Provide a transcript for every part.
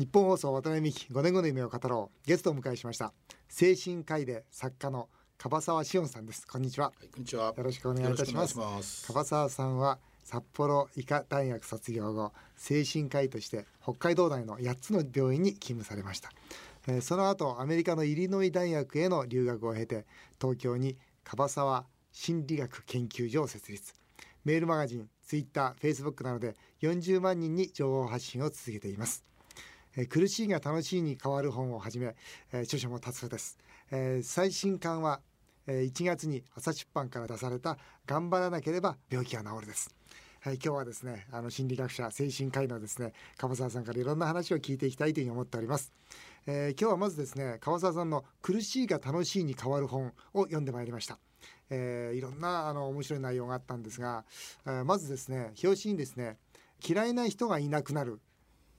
日本放送渡辺美希5年後の夢を語ろう。ゲストをお迎えしました。精神科医で作家の樺沢志音さんです。こんにちは、はい、こんにちは。よろしくお願いいたします。樺沢さんは札幌医科大学卒業後精神科医として北海道内の8つの病院に勤務されました。えー、その後アメリカのイリノイ大学への留学を経て東京に樺沢心理学研究所を設立。メールマガジンツイッターフェイスブックなどで40万人に情報発信を続けています、えー、苦しいが楽しいに変わる本をはじめ、えー、著書も多数です、えー、最新刊はえ1月に朝出版から出された頑張らなければ病気が治るです。はい、今日はですねあの心理学者精神科医のですね樺沢さんからいろんな話を聞いていきたいというふうに思っております。えー、今日はまずですね川沢さんの「苦しいが楽しいに変わる本」を読んでまいりました。えー、いろんなあの面白い内容があったんですが、えー、まずですね表紙にですね嫌いな人がいなくなる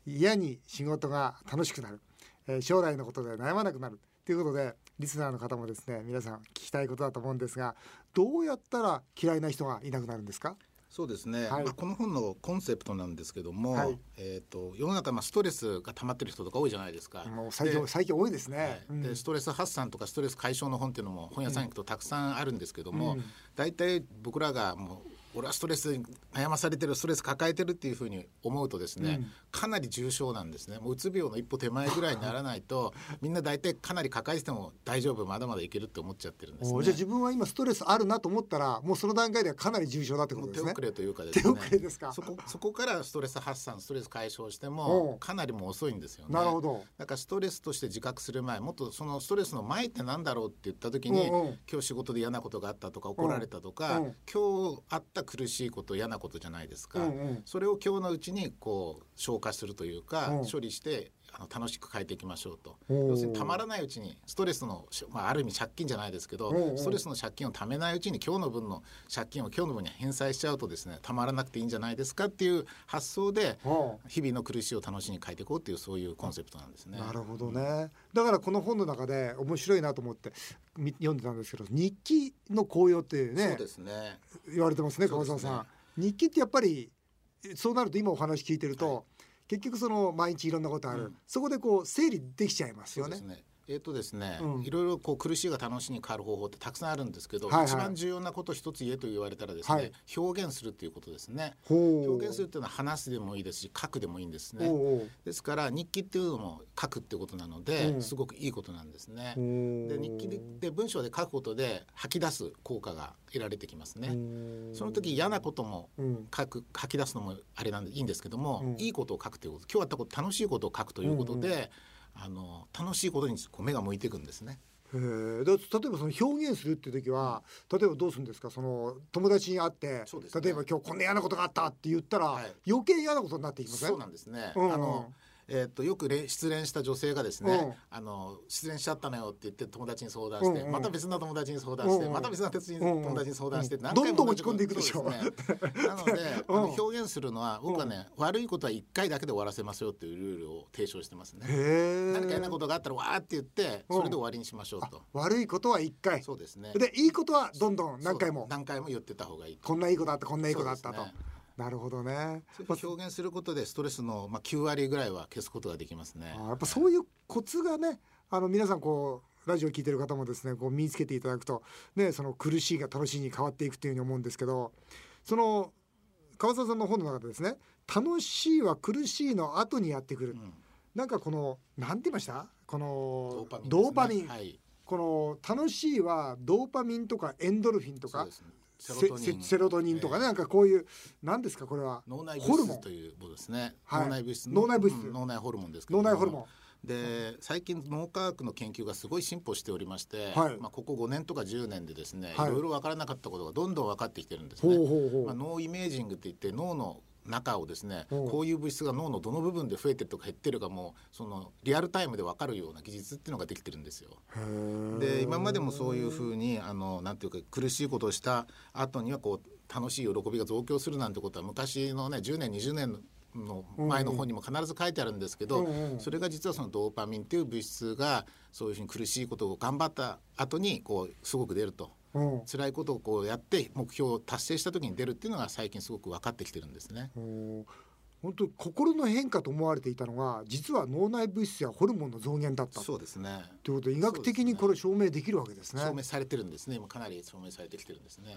嫌に仕事が楽しくなる、えー、将来のことで悩まなくなる。ということでリスナーの方もですね皆さん聞きたいことだと思うんですがどうやったら嫌いな人がいなくなるんですか？そうですね、はい、まあ、この本のコンセプトなんですけども、はい、えーと、世の中まあストレスが溜まってる人とか多いじゃないですか。もう最近最近多いですね、はい。うん、でストレス発散とかストレス解消の本っていうのも本屋さん行くとたくさんあるんですけども、大、体、僕らがもう俺はストレスに悩まされてるストレス抱えてるっていうふうに思うとですね、うん、かなり重症なんですね。もううつ病の一歩手前ぐらいにならないと みんな大体かなり抱えてても大丈夫まだまだいけるって思っちゃってるんです、ね、じゃあ自分は今ストレスあるなと思ったらもうその段階ではかなり重症だってことですね。手遅れというかですね。手遅れですか。そこそこからストレス発散ストレス解消してもかなりも遅いんですよね。なるほど。だからストレスとして自覚する前もっとそのストレスの前ってなんだろうって言った時に、うんうん、今日仕事で嫌なことがあったとか怒られたとか、うんうん、今日あった苦しいこと嫌なことじゃないですか、うんうん、それを今日のうちにこう消化するというか、うん、処理してあの楽しく変えていきましょうと。要するにたまらないうちにストレスの、まあ、ある意味借金じゃないですけどストレスの借金をためないうちに今日の分の借金を今日の分に返済しちゃうとですねたまらなくていいんじゃないですかっていう発想で日々の苦しいを楽しみに変えていこうっていうそういうコンセプトなんですね。なるほどね。だからこの本の中で面白いなと思って読んでたんですけど日記の効用ってねそうですね。言われてますね川沢さん。日記ってやっぱりそうなると今お話聞いてると、はい、結局その毎日いろんなことある、うん、そこでこう整理できちゃいますよね。えーとですね、うん、いろいろこう苦しいが楽しいに変わる方法ってたくさんあるんですけど、はいはい、一番重要なこと一つ言えと言われたらですね、はい、表現するっていうことですね。表現するっていうのは話すでもいいですし書くでもいいんですね。ですから日記っていうのも書くってことなので、うん、すごくいいことなんですね。で日記で文章で書くことで吐き出す効果が得られてきますね。その時嫌なことも書く、吐き出すのもあれなんでいいんですけども、うん、いいことを書くということ。今日あったこと楽しいことを書くということで、うんうんあの楽しいことにこう目が向いていくんですね。へだ例えばその表現するっていう時は、例えばどうするんですか？その友達に会って、ね、例えば今日こんな嫌なことがあったって言ったら、はい、余計嫌なことになっていきません？そうなんですね、うんうん、あのえー、とよく失恋した女性がですね、うん、あの失恋しちゃったのよって言って友達に相談して、うんうん、また別の友達に相談して、うんうん、また別の友達に相談して、うんうん、何回もどんどん落ち込んでいくでしょ。う、ね、なので、あの表現するのは僕はね、悪いことは1回だけで終わらせますよっていうルールを提唱してますね。何か嫌なことがあったらわーって言ってそれで終わりにしましょうと、悪いことは1回。そうですね。でいいことはどんどん何回も。何回も言ってた方がいいこんないいことあったこんないいことあったと。なるほどね。表現することでストレスのまあ9割ぐらいは消すことができますね。やっぱそういうコツがね、あの皆さんこうラジオ聞いてる方もですね、こう身につけていただくとね、その苦しいが楽しいに変わっていくというふうに思うんですけど、その川沢さんの本の中でですね、楽しいは苦しいの後にやってくる。うん、なんかこのなんて言いました？このドーパミン。はい、この楽しいはドーパミンとかエンドルフィンとか、ね、セロトニン。セロトニンとかね、なんかこういう何ですかこれは脳内物質というものですね、はい、脳内物質。脳内物質、脳内ホルモンですけど脳内ホルモン。で最近脳科学の研究がすごい進歩しておりまして、はい、まあ、ここ5年とか10年でですね、はい、いろいろ分からなかったことがどんどん分かってきてるんですね。ほうほうほう。まあ、脳イメージングって言って脳の中をですね、こういう物質が脳のどの部分で増えてるとか減ってるかもそのリアルタイムで分かるような技術っていうのができてるんですよ。で今までもそういうふうにあのなんていうか苦しいことをした後にはこう楽しい喜びが増強するなんてことは昔のね10年20年の前の本にも必ず書いてあるんですけど、それが実はそのドーパミンっていう物質がそういうふうに苦しいことを頑張った後にこうすごく出ると。うん、辛いことをこうやって目標を達成した時に出るっていうのが最近すごく分かってきてるんですね。本当心の変化と思われていたのが実は脳内物質やホルモンの増減だった。そうですね。ということで医学的にこれ証明できるわけですね、ね、証明されてるんですね。今かなり証明されてきてるんですね。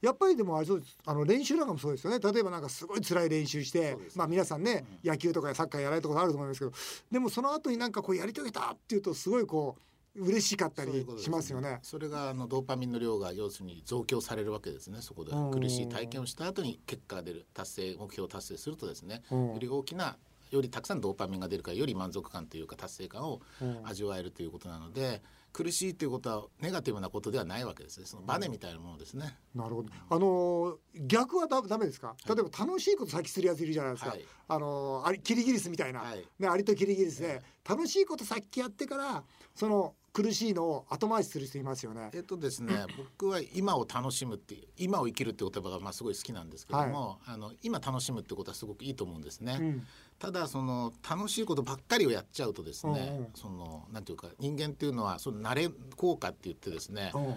やっぱりでもあれそうあの練習なんかもそうですよね。例えばなんかすごい辛い練習してまあ皆さんね、うん、野球とかサッカーやられたことあると思いますけどでもその後になんかこうやり遂げたっていうとすごいこう嬉しかったりしますよね。それがあのドーパミンの量が要するに増強されるわけですね。そこで。苦しい体験をした後に結果が出る達成目標を達成するとですね、より大きなよりたくさんドーパミンが出るからより満足感というか達成感を味わえるということなので、苦しいということはネガティブなことではないわけですね。そのバネみたいなものですね、なるほど。あの逆はだダメですか？例えば楽しいこと先するやついるじゃないですか、はい、あのありキリギリスみたいな、はい、ね、アリとキリギリスで、楽しいこと先やってからその苦しいのを後回しする人いますよね。えっとですね、僕は今を楽しむって今を生きるって言葉がまあすごい好きなんですけども、はい、あの今楽しむってことはすごくいいと思うんですね。うん、ただその楽しいことばっかりをやっちゃうとですね、うんうん、そのなんていうか人間っていうのはその慣れ効果って言ってですね、うん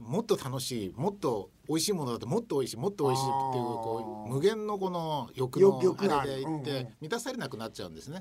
もっと楽しいもっと美味しいものだともっと美味しいもっと美味しいっていうこう無限のこの欲のあれでいって満たされなくなっちゃうんですね。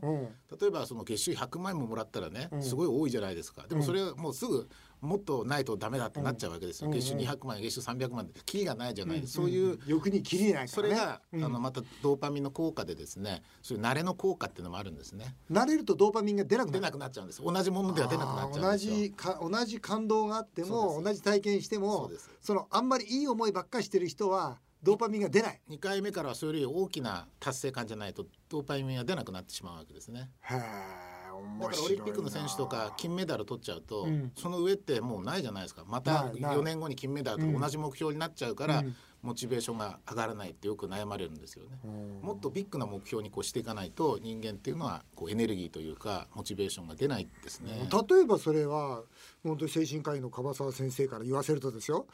例えばその月収100万円ももらったらねすごい多いじゃないですか。でもそれはもうすぐもっとないとダメだってなっちゃうわけですよ、うん、月収200万円月収300万円キリがないじゃない、うん、そういう欲にキリない、ね、それが、あのまたドーパミンの効果でですねそういう慣れの効果っていうのもあるんですね。慣れるとドーパミンが出なくな出なくなっちゃうんです。同じものでは出なくなっちゃう同じか同じ感動があっても同じ体験してもそのあんまりいい思いばっかしてる人はドーパミンが出ない。2回目からはそれより大きな達成感じゃないとドーパミンが出なくなってしまうわけですね。へえだからオリンピックの選手とか金メダル取っちゃうと、うん、その上ってもうないじゃないですか。また4年後に金メダルと同じ目標になっちゃうから、モチベーションが上がらないってよく悩まれるんですよね。もっとビッグな目標にこうしていかないと人間っていうのはこうエネルギーというかモチベーションが出ないですね。例えばそれは本当に精神科医の樺沢先生から言わせるとですよ。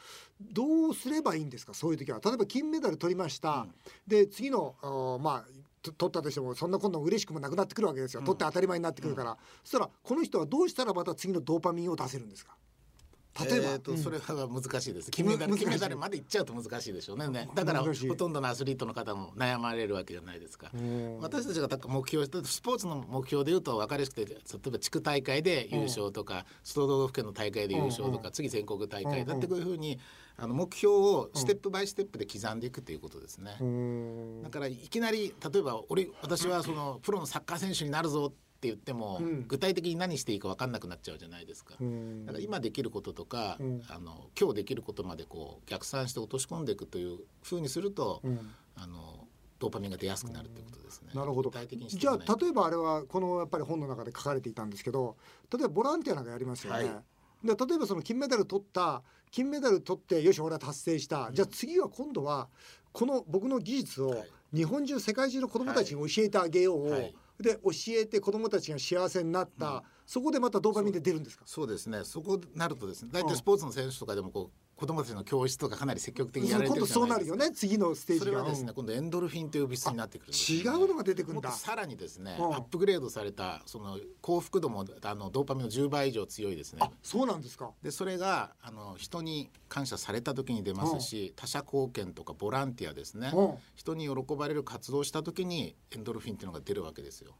どうすればいいんですか？そういう時は。例えば金メダル取りました、うん、で次のまあ取ったとしてもそんなこと嬉しくもなくなってくるわけですよ、取って当たり前になってくるから、そしたらこの人はどうしたらまた次のドーパミンを出せるんですか？例えば、えーと、それは難しいです。金メダル金メダルまでいっちゃうと難しいでしょうね。ね。だからほとんどのアスリートの方も悩まれるわけじゃないですか。私たちが目標スポーツの目標でいうと分かりやすくて例えば地区大会で優勝とか首都道府県の大会で優勝とか次全国大会だってこういうふうにあの目標をステップバイステップで刻んでいくということですね。だからいきなり例えば俺私はそのプロのサッカー選手になるぞって言っても、うん、具体的に何していいか分かんなくなっちゃうじゃないですか。だから今できることとか、うん、あの今日できることまでこう逆算して落とし込んでいくというふうにすると、うん、あのドーパミンが出やすくなるってことですね。なるほど。じゃあ例えばあれはこのやっぱり本の中で書かれていたんですけど、例えばボランティアなんかやりますよね。はいで例えばその金メダル取った金メダル取ってよし俺は達成した、うん、じゃあ次は今度はこの僕の技術を日本中世界中の子どもたちに教えてあげよう、はい、で教えて子どもたちが幸せになった、うん、そこでまたドーパミンで出るんですか？そうですね。そこなるとですね大体スポーツの選手とかでもこう子供たちの教室とかかなり積極的にやられてる。そうなるよね次のステージそれはですね今度エンドルフィンという物質になってくる、ね、違うのが出てくるんだ。さらにですね、うん、アップグレードされたその幸福度もあのドーパミンの10倍以上強いですね。そうなんですか。でそれがあの人に感謝された時に出ますし、うん、他者貢献とかボランティアですね、うん、人に喜ばれる活動をした時にエンドルフィンっていうのが出るわけですよ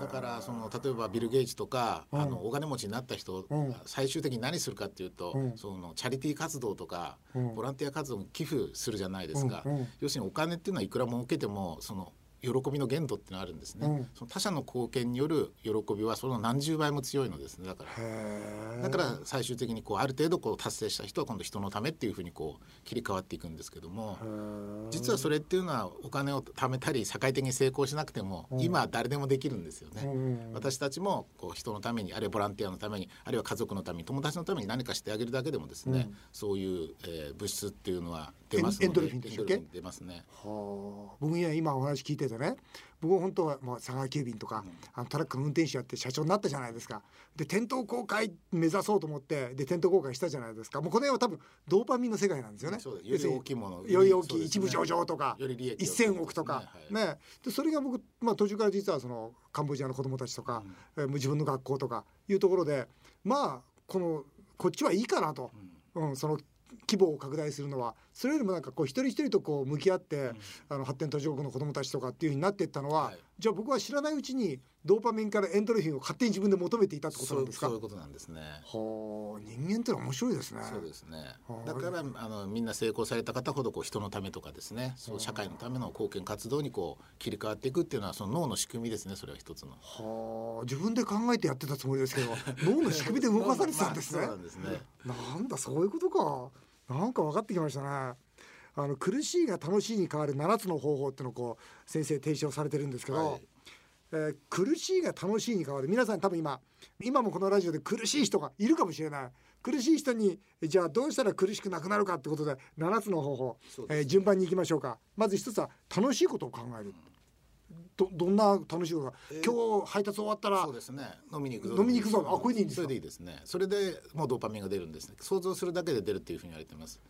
だからその例えばビル・ゲイツとか、うん、あのお金持ちになった人、うん、最終的に何するかっていうと、うん、そのチャリティー活動とか、ボランティア活動に寄付するじゃないですか、要するにお金っていうのはいくら儲けてもその喜びの限度ってのがあるんですね、うん、その他者の貢献による喜びはその何十倍も強いのですねだから。だから最終的にこうある程度こう達成した人は今度人のためっていうふうにこう切り替わっていくんですけども実はそれっていうのはお金を貯めたり社会的に成功しなくても、うん、今誰でもできるんですよね、うん、私たちもこう人のためにあるいはボランティアのためにあるいは家族のために友達のために何かしてあげるだけでもですね、そういう、えー、物質っていうのは出ますエンドルフィンでしたっけ出ますね。はあ。僕には今お話聞いててね。僕本当はもう佐川急便とか、あのトラックの運転手やって社長になったじゃないですか。で店頭公開目指そうと思ってで店頭公開したじゃないですか。もうこの辺は多分ドーパミンの世界なんですよね。より大きいものより大きい、一部上場とか1,000億とか。ね、はい、でそれが僕、まあ、途中から実はそのカンボジアの子供たちとか、うん、自分の学校とかいうところでまあこのこっちはいいかなと、うん、その規模を拡大するのはそれよりもなんかこう一人一人とこう向き合って、うん、あの発展途上国の子どもたちとかっていうふうになっていったのは、はい、じゃあ僕は知らないうちにドーパミンからエンドルフィンを勝手に自分で求めていたってことなんですか？そういうことなんですね。は人間ってのは面白いですね。そうですね。だからあのみんな成功された方ほどこう人のためとかですね。そう社会のための貢献活動にこう切り替わっていくっていうのはその脳の仕組みですねそれは一つの。はあ自分で考えてやってたつもりですけど脳の仕組みで動かされてたんですね、まあ、そうなんですね。なんだそういうことかなんか分かってきましたね。あの苦しいが楽しいに変わる7つの方法っていうのをこう先生提唱されてるんですけど、はい、えー、苦しいが楽しいに変わる。皆さん多分今今もこのラジオで苦しい人がいるかもしれない。苦しい人にじゃあどうしたら苦しくなくなるかってことで7つの方法、えー、順番にいきましょうか。まず一つは楽しいことを考える、どどんな楽しいことか、えー、今日配達終わったらそうですね。飲みに行くぞ。飲みに行くぞ。あこれでいいんですか？それでいいですね。それでもうドーパミンが出るんですね。想像するだけで出るっていうふうに言われてます。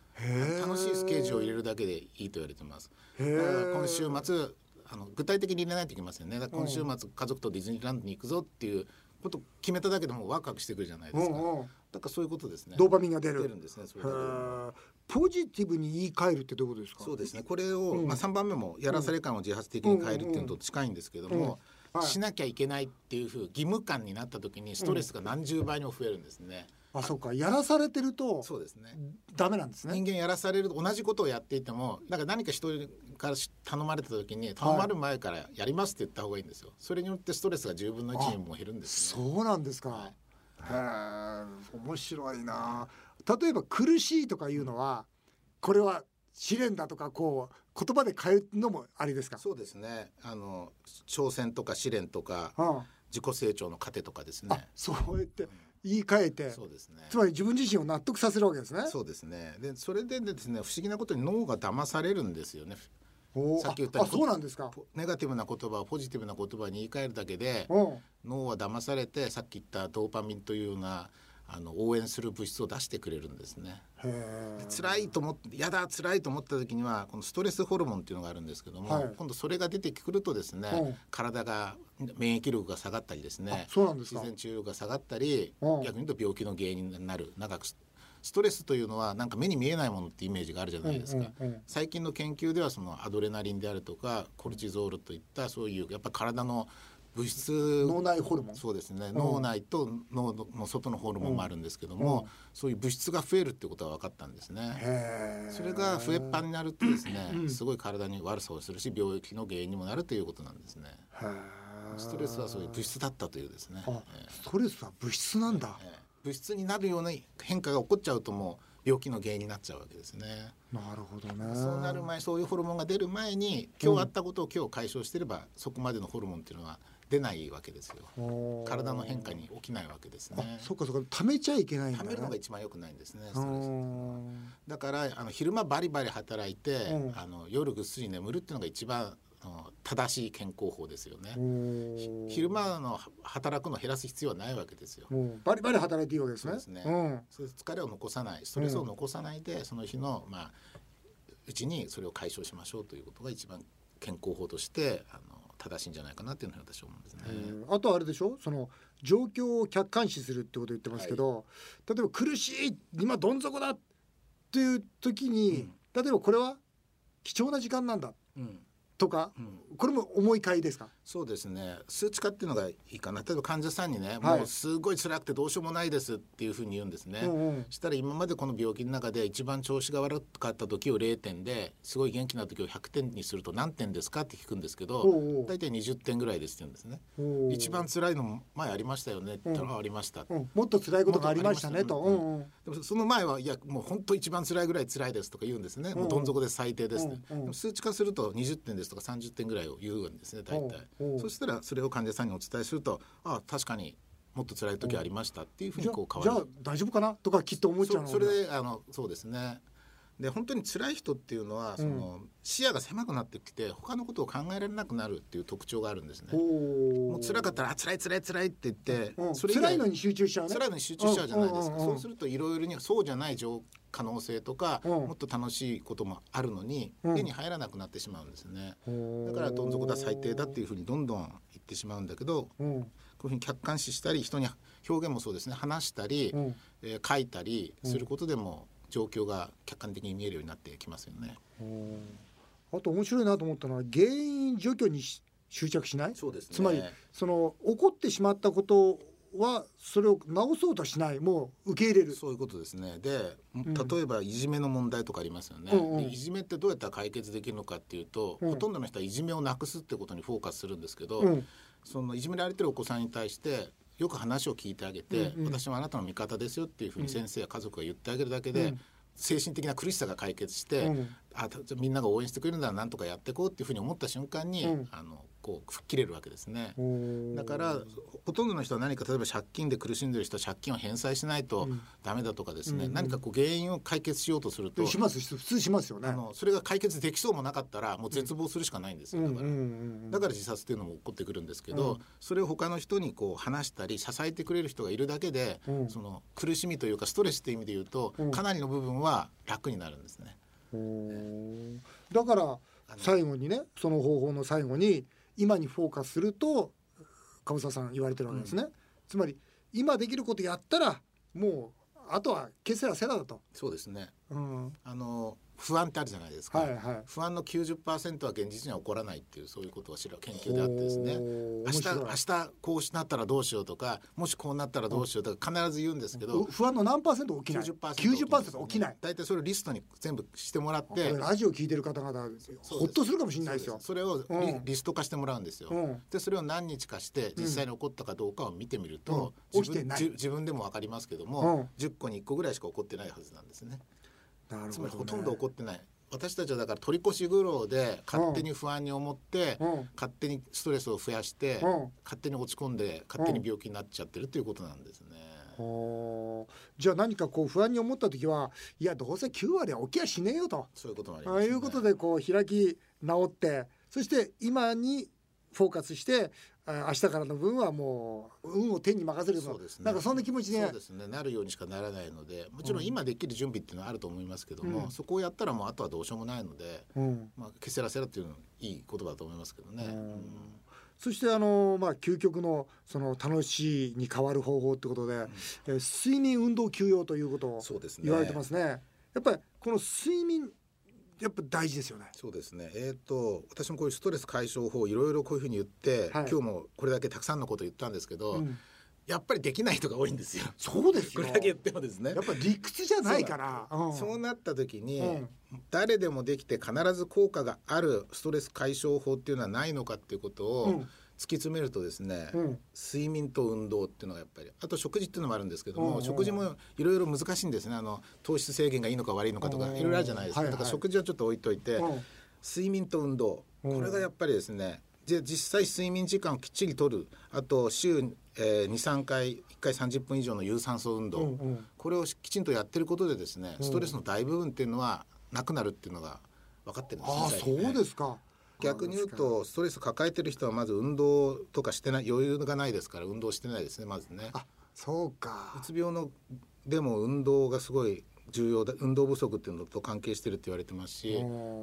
楽しいスケージを入れるだけでいいと言われてます。今週末あの具体的に入れないといけませんね。今週末家族とディズニーランドに行くぞっていうこと決めただけでもワクワクしてくるじゃないですか、うんうん、だからそういうことですね。ドーパミンが出る。出るんですね。それポジティブに言い換えるってどういうことですか？そうですね。これを、うん、まあ3番目もやらされ感を自発的に変えるっていうのと近いんですけども、はい、しなきゃいけないっていうふう義務感になった時にストレスが何十倍にも増えるんですね、あそうか。やらされてるとそうですね。ダメなんですね。人間やらされる同じことをやっていてもだから何か人から頼まれた時に頼まれる前からやりますって言った方がいいんですよ、はい、それによってストレスが10分の1にも減るんです、ね、そうなんですか、はい、へえ面白いな例えば苦しいとかいうのはこれは試練だとかこう言葉で変えるのもありですか？そうですね。あの挑戦とか試練とか、はあ、自己成長の糧とかですね。そうやって、言い換えてそうですね。つまり自分自身を納得させるわけですね。そうですね。でそれでですね不思議なことに脳が騙されるんですよね。さっき言ったあそうなんですか？ネガティブな言葉をポジティブな言葉に言い換えるだけで脳は騙されてさっき言ったドーパミンというようなあの応援する物質を出してくれるんですね。辛いと思って嫌だ辛いと思った時にはこのストレスホルモンっていうのがあるんですけども、はい、今度それが出てくるとですね、うん、体が免疫力が下がったりですね自然治癒力が下がったり、逆に言うと病気の原因になる。長くストレスというのはなんか目に見えないものってイメージがあるじゃないですか、うんうんうん、最近の研究ではそのアドレナリンであるとかコルチゾールといったそういうやっぱ体の物質脳内ホルモン？そうですね、うん、脳内と脳の外のホルモンもあるんですけども、うん、そういう物質が増えるってことは分かったんですね。それが増えっぱになるとですね、すごい体に悪さをするし病気の原因にもなるということなんですね。ストレスはそういう物質だったというですね。ストレスは物質なんだ、物質になるような変化が起こっちゃうともう病気の原因になっちゃうわけですね。なるほどね。そうなる前、そういうホルモンが出る前に、今日あったことを今日解消してれば、うん、そこまでのホルモンっていうのは出ないわけですよ。体の変化に起きないわけですね。そっかそっか。貯めちゃいけないんだ、ね、貯めるのが一番良くないんですねだからあの昼間バリバリ働いて、うん、あの夜ぐっすり眠るっていうのが一番正しい健康法ですよね。昼間の働くの減らす必要はないわけですよ。バリバリ働いていいわけですね。ね、うん、疲れを残さない。ストレスを残さないで、うん、その日のまあうちにそれを解消しましょうということが一番健康法としてあの正しいんじゃないかなっていうのは私は思うんですね。あとあれでしょ？その状況を客観視するってこと言ってますけど、はい、例えば苦しい今どん底だっていう時に、うん、例えばこれは貴重な時間なんだ、うん、とか、うん、これも重い買いですか？そうですね。数値化っていうのがいいかな。例えば患者さんにね、はい、もうすごい辛くてどうしようもないですっていうふうに言うんですね、うんうん、したら今までこの病気の中で一番調子が悪かった時を0点ですごい元気な時を100点にすると何点ですかって聞くんですけど大体20点ぐらいですって言うんですね。一番辛いの前ありましたよねって言ったら、ありました、うん、もっと辛いことがありました。ねと、うんうん、でもその前はいやもう本当一番辛いぐらい辛いですとか言うんですね、もうどん底で最低ですって、数値化すると20点ですとか30点ぐらいを言うんですね大体。そしたらそれを患者さんにお伝えするとああ確かにもっと辛い時ありましたっていうふうにこう変わる。じゃあ大丈夫かなとかきっと思っちゃうそれであのそうですね。で本当に辛い人っていうのはその、視野が狭くなってきて他のことを考えられなくなるっていう特徴があるんですね。もう辛かったら「あ辛い辛い辛い」って言って、うん、それ辛いのに集中しちゃう、ね、辛いのに集中しちゃうじゃないですか、そうするといろいろにそうじゃない可能性とか、もっと楽しいこともあるのに、手に入らなくなってしまうんですね。だからどん底だ最低だっていうふうにどんどん言ってしまうんだけど、こういうふうに客観視したり人に表現もそうですね。話したり、えー、書いたりすることでも、状況が客観的に見えるようになってきますよね。あと面白いなと思ったのは原因除去に執着しない？そうです、ね、つまりその起こってしまったことはそれを直そうとしないもう受け入れる。そういうことですね。で例えばいじめの問題とかありますよね、うんうん、いじめってどうやったら解決できるのかっていうと、うん、ほとんどの人はいじめをなくすってことにフォーカスするんですけど、うん、そのいじめられてるお子さんに対してよく話を聞いてあげて、うんうん、私はあなたの味方ですよっていうふうに先生や家族が言ってあげるだけで、精神的な苦しさが解決して、うん、あみんなが応援してくれるならなんとかやっていこうっていうふうに思った瞬間に、うん、あのこう吹っ切れるわけですね。だからほとんどの人は何か例えば借金で苦しんでる人は借金を返済しないとダメだとかですね、うん、何かこう原因を解決しようとするとします普通しますよね。あのそれが解決できそうもなかったらもう絶望するしかないんですよだから。だから自殺っていうのも起こってくるんですけど、それを他の人にこう話したり支えてくれる人がいるだけで、その苦しみというかストレスっていう意味で言うと、かなりの部分は楽になるんですね。だから最後にねその方法の最後に今にフォーカスすると川沢さん言われてるわけですね、うん、つまり今できることやったらもうあとは消せらせらだと。そうですね、うん、あの不安ってあるじゃないですか、はいはい、不安の90%は現実には起こらないっていうそういうことを知る研究であってですね。明日明日こうなったらどうしようとかもしこうなったらどうしようとか必ず言うんですけど不安の何パーセント起きない。90%起きない。大体それをリストに全部してもらってラジオ聞いてる方々ほっとするかもしれないですよ。それをリうん、リスト化してもらうんですよ、うん、でそれを何日かして実際に起こったかどうかを見てみると、うん、自分自分でも分かりますけども、うん、10個に1個ぐらいしか起こってないはずなんですね。ね、つまりほとんど起こってない。私たちはだから取り越し苦労で勝手に不安に思って、うん、勝手にストレスを増やして、うん、勝手に落ち込んで勝手に病気になっちゃってるということなんですね。じゃあ何かこう不安に思った時はいやどうせ9割は起きやしねえよと。そういうこともあります、ね、いうことでこう開き直ってそして今にフォーカスして明日からの分はもう運を天に任せると、ね、なんかそんな気持ちで。そうですね。なるようにしかならないのでもちろん今できる準備っていうのはあると思いますけども、うん、そこをやったらもうあとはどうしようもないので、うん、まあ、ケセラセラっていうのいい言葉だと思いますけどね。うん。そしてあのまあ究極のその楽しいに変わる方法ってことで、うん、え睡眠運動休養ということを言われてますね。すね。やっぱりこの睡眠やっぱ大事ですよね。そうですね。えっ、ー、と私もこういうストレス解消法いろいろこういうふうに言って、はい、今日もこれだけたくさんのこと言ったんですけど。うんやっぱりできない人が多いんですよ。そうですこれだけ言ってもですね。やっぱ理屈じゃないから。そううん、そうなった時に、うん、誰でもできて必ず効果があるストレス解消法っていうのはないのかっていうことを、突き詰めるとですね、うん、睡眠と運動っていうのがやっぱりあと食事っていうのもあるんですけども、うん、食事もいろいろ難しいんですね。あの糖質制限がいいのか悪いのかとかいろいろあるじゃないですか、だから食事はちょっと置いといて、睡眠と運動。これがやっぱりですねで実際睡眠時間をきっちりとる。あと週、えー、23回1回30分以上の有酸素運動、うんうん、これをきちんとやってることでですねストレスの大部分っていうのはなくなるっていうのが分かってるんですあそうですか逆に言うとストレス抱えてる人はまず運動とかしてない余裕がないですから運動してないですねまずね。あそうか。うつ病のでも運動がすごい重要だ運動不足っていうのと関係してるって言われてますし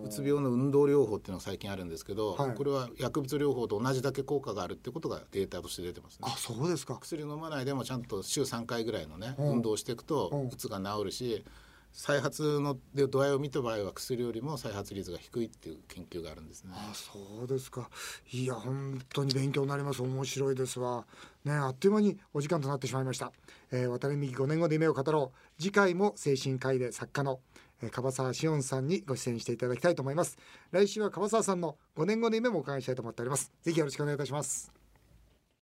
うつ病の運動療法っていうのが最近あるんですけど、はい、これは薬物療法と同じだけ効果があるってことがデータとして出てますね。あそうですか。薬飲まないでもちゃんと週3回ぐらいのね、運動をしていくとうつが治るし再発の度合いを見た場合は薬よりも再発率が低いっていう研究があるんですね。あそうですか。いや本当に勉強になります。面白いですわ。ねあっという間にお時間となってしまいました。えー、渡辺美希5年後で夢を語ろう。次回も精神科医で作家の、えー、樺沢志音さんにご出演していただきたいと思います。来週は樺沢さんの5年後の夢もお伺いしたいと思っております。ぜひよろしくお願いいたします。